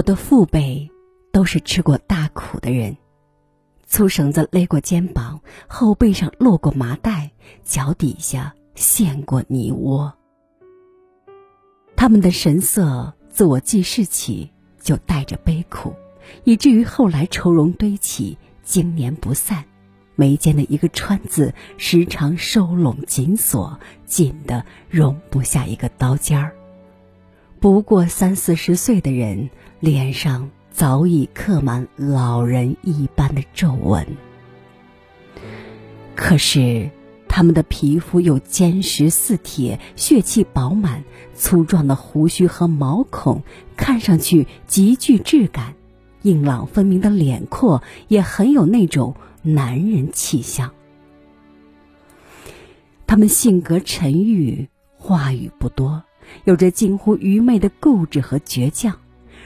我的父辈都是吃过大苦的人，粗绳子勒过肩膀，后背上落过麻袋，脚底下陷过泥窝。他们的神色自我记事起就带着悲苦，以至于后来愁容堆起，经年不散。眉间的一个川字时常收拢紧锁，紧的容不下一个刀尖儿。不过三四十岁的人，脸上早已刻满老人一般的皱纹。可是他们的皮肤又坚实似铁，血气饱满，粗壮的胡须和毛孔看上去极具质感，硬朗分明的脸廓也很有那种。男人气象，他们性格沉郁，话语不多，有着近乎愚昧的固执和倔强。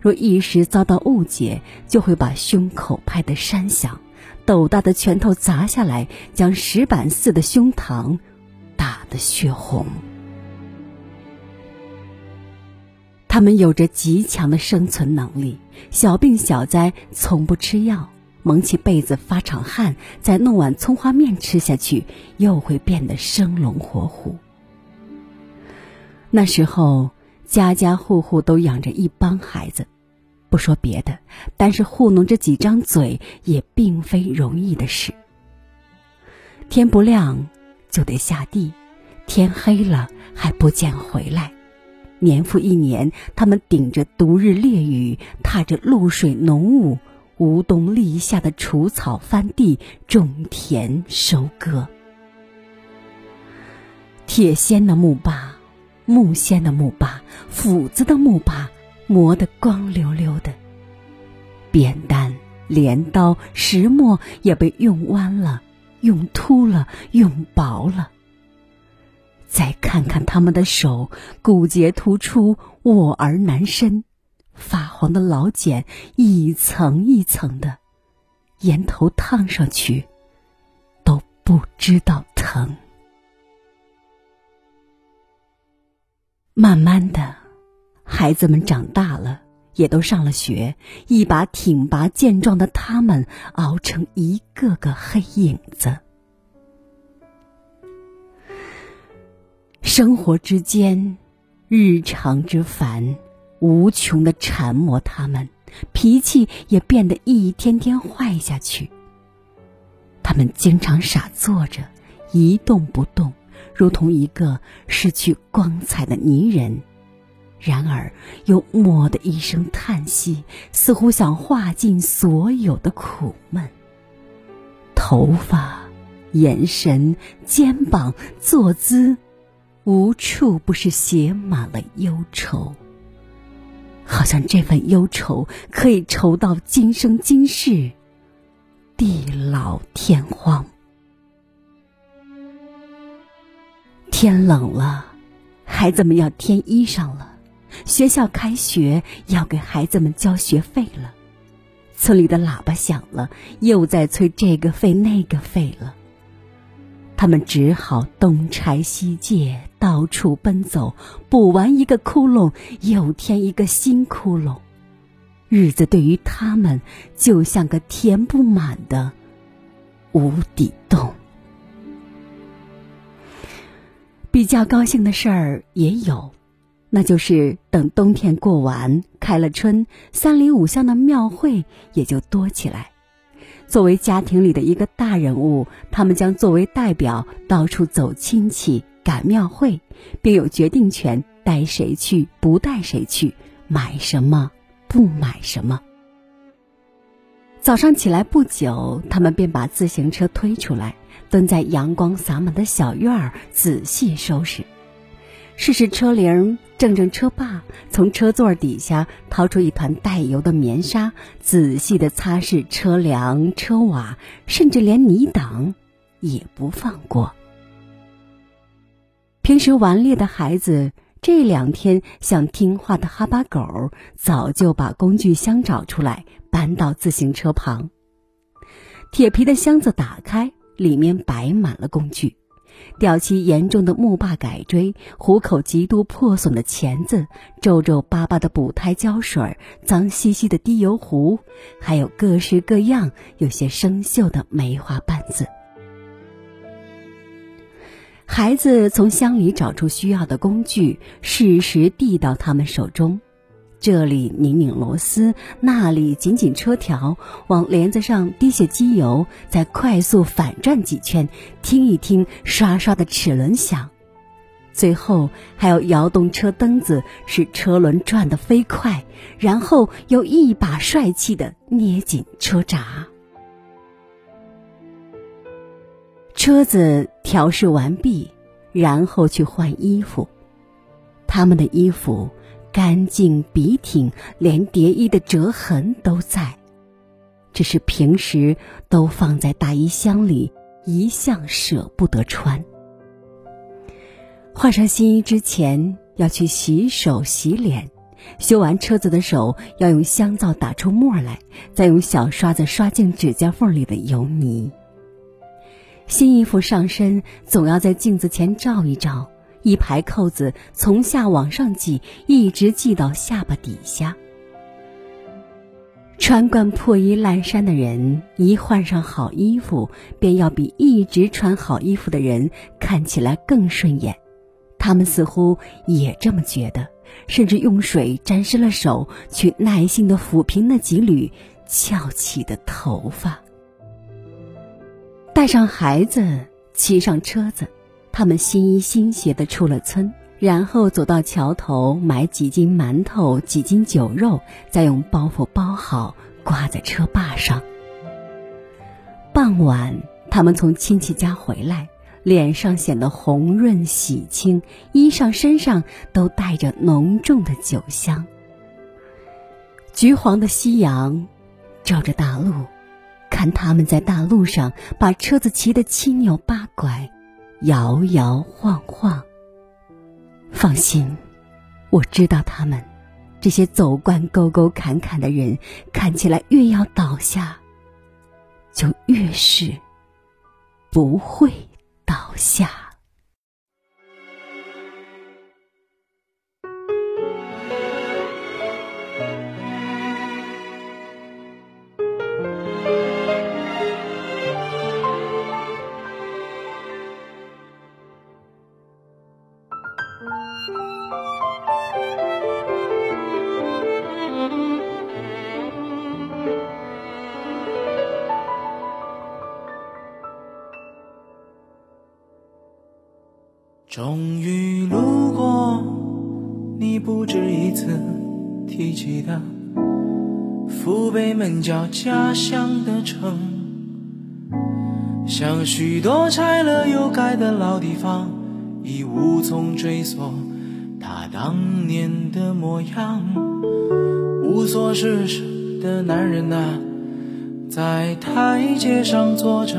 若一时遭到误解，就会把胸口拍得山响，斗大的拳头砸下来，将石板似的胸膛打得血红。他们有着极强的生存能力，小病小灾从不吃药。蒙起被子发场汗，再弄碗葱花面吃下去，又会变得生龙活虎。那时候，家家户户都养着一帮孩子，不说别的，但是糊弄这几张嘴也并非容易的事。天不亮就得下地，天黑了还不见回来，年复一年，他们顶着毒日烈雨，踏着露水浓雾。无冬立夏的除草翻地种田收割，铁锨的木把，木锨的木把，斧子的木把磨得光溜溜的，扁担、镰刀、石磨也被用弯了、用秃了、用薄了。再看看他们的手，骨节突出，握而难伸。发黄的老茧一层一层的，烟头烫上去都不知道疼。慢慢的，孩子们长大了，也都上了学，一把挺拔健壮的他们，熬成一个个黑影子。生活之间，日常之烦。无穷的缠磨他们，脾气也变得一天天坏下去。他们经常傻坐着，一动不动，如同一个失去光彩的泥人。然而又蓦的一声叹息，似乎想化尽所有的苦闷。头发、眼神、肩膀、坐姿，无处不是写满了忧愁。好像这份忧愁可以愁到今生今世，地老天荒。天冷了，孩子们要添衣裳了；学校开学，要给孩子们交学费了；村里的喇叭响了，又在催这个费那个费了。他们只好东拆西借，到处奔走，补完一个窟窿，又添一个新窟窿。日子对于他们就像个填不满的无底洞。比较高兴的事儿也有，那就是等冬天过完，开了春，三里五乡的庙会也就多起来。作为家庭里的一个大人物，他们将作为代表到处走亲戚、赶庙会，并有决定权，带谁去，不带谁去，买什么，不买什么。早上起来不久，他们便把自行车推出来，蹲在阳光洒满的小院儿，仔细收拾。试试车铃，正正车把，从车座底下掏出一团带油的棉纱，仔细的擦拭车梁、车瓦，甚至连泥挡也不放过。平时顽劣的孩子，这两天像听话的哈巴狗，早就把工具箱找出来，搬到自行车旁。铁皮的箱子打开，里面摆满了工具。掉漆严重的木坝改锥，虎口极度破损的钳子，皱皱巴巴的补胎胶水，脏兮兮的滴油壶，还有各式各样有些生锈的梅花瓣子。孩子从箱里找出需要的工具，适时递到他们手中。这里拧拧螺丝，那里紧紧车条，往帘子上滴些机油，再快速反转几圈，听一听刷刷的齿轮响。最后还要摇动车蹬子，使车轮转得飞快，然后又一把帅气的捏紧车闸。车子调试完毕，然后去换衣服。他们的衣服。干净笔挺，连叠衣的折痕都在，只是平时都放在大衣箱里，一向舍不得穿。换上新衣之前要去洗手洗脸，修完车子的手要用香皂打出沫来，再用小刷子刷净指甲缝里的油泥。新衣服上身总要在镜子前照一照。一排扣子从下往上系，一直系到下巴底下。穿惯破衣烂衫的人，一换上好衣服，便要比一直穿好衣服的人看起来更顺眼。他们似乎也这么觉得，甚至用水沾湿了手，去耐心的抚平那几缕翘起的头发。带上孩子，骑上车子。他们新衣新鞋的出了村，然后走到桥头买几斤馒头、几斤酒肉，再用包袱包好，挂在车把上。傍晚，他们从亲戚家回来，脸上显得红润喜庆，衣裳身上都带着浓重的酒香。橘黄的夕阳照着大路，看他们在大路上把车子骑得七扭八拐。摇摇晃晃。放心，我知道他们这些走惯沟沟坎坎的人，看起来越要倒下，就越是不会倒下。终于路过你不止一次提起的父辈们叫家乡的城，像许多拆了又盖的老地方，已无从追索。他当年的模样。无所事事的男人啊，在台阶上坐着。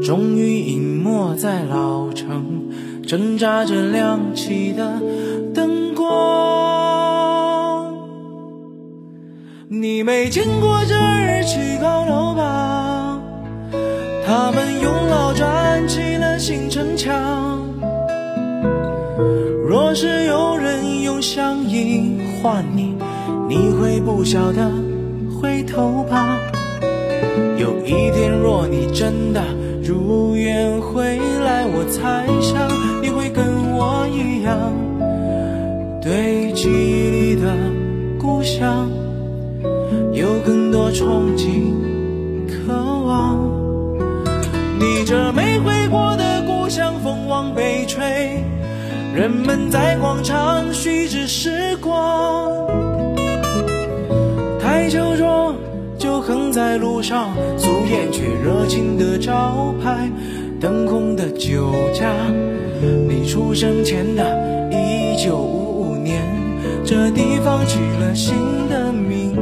终于隐没在老城，挣扎着亮起的灯光。你没见过这日起高楼吧？他们用老砖砌了新城墙。若是有人用香烟换你，你会不晓得回头吧？有一天，若你真的……如愿回来，我猜想你会跟我一样，对记忆里的故乡有更多憧憬、渴望。人们在广场虚掷时光。台球桌。就横在路上，素颜却热情的招牌，灯红的酒家。你出生前的一九五五年，这地方起了新的名。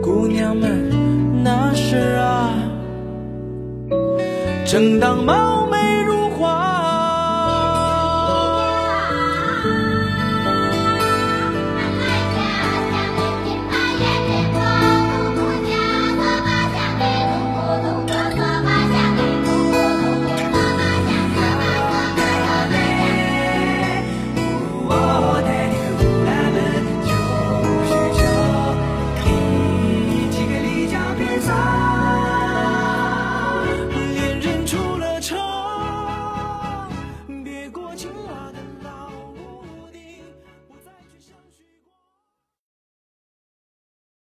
姑娘们，那时啊，正当忙。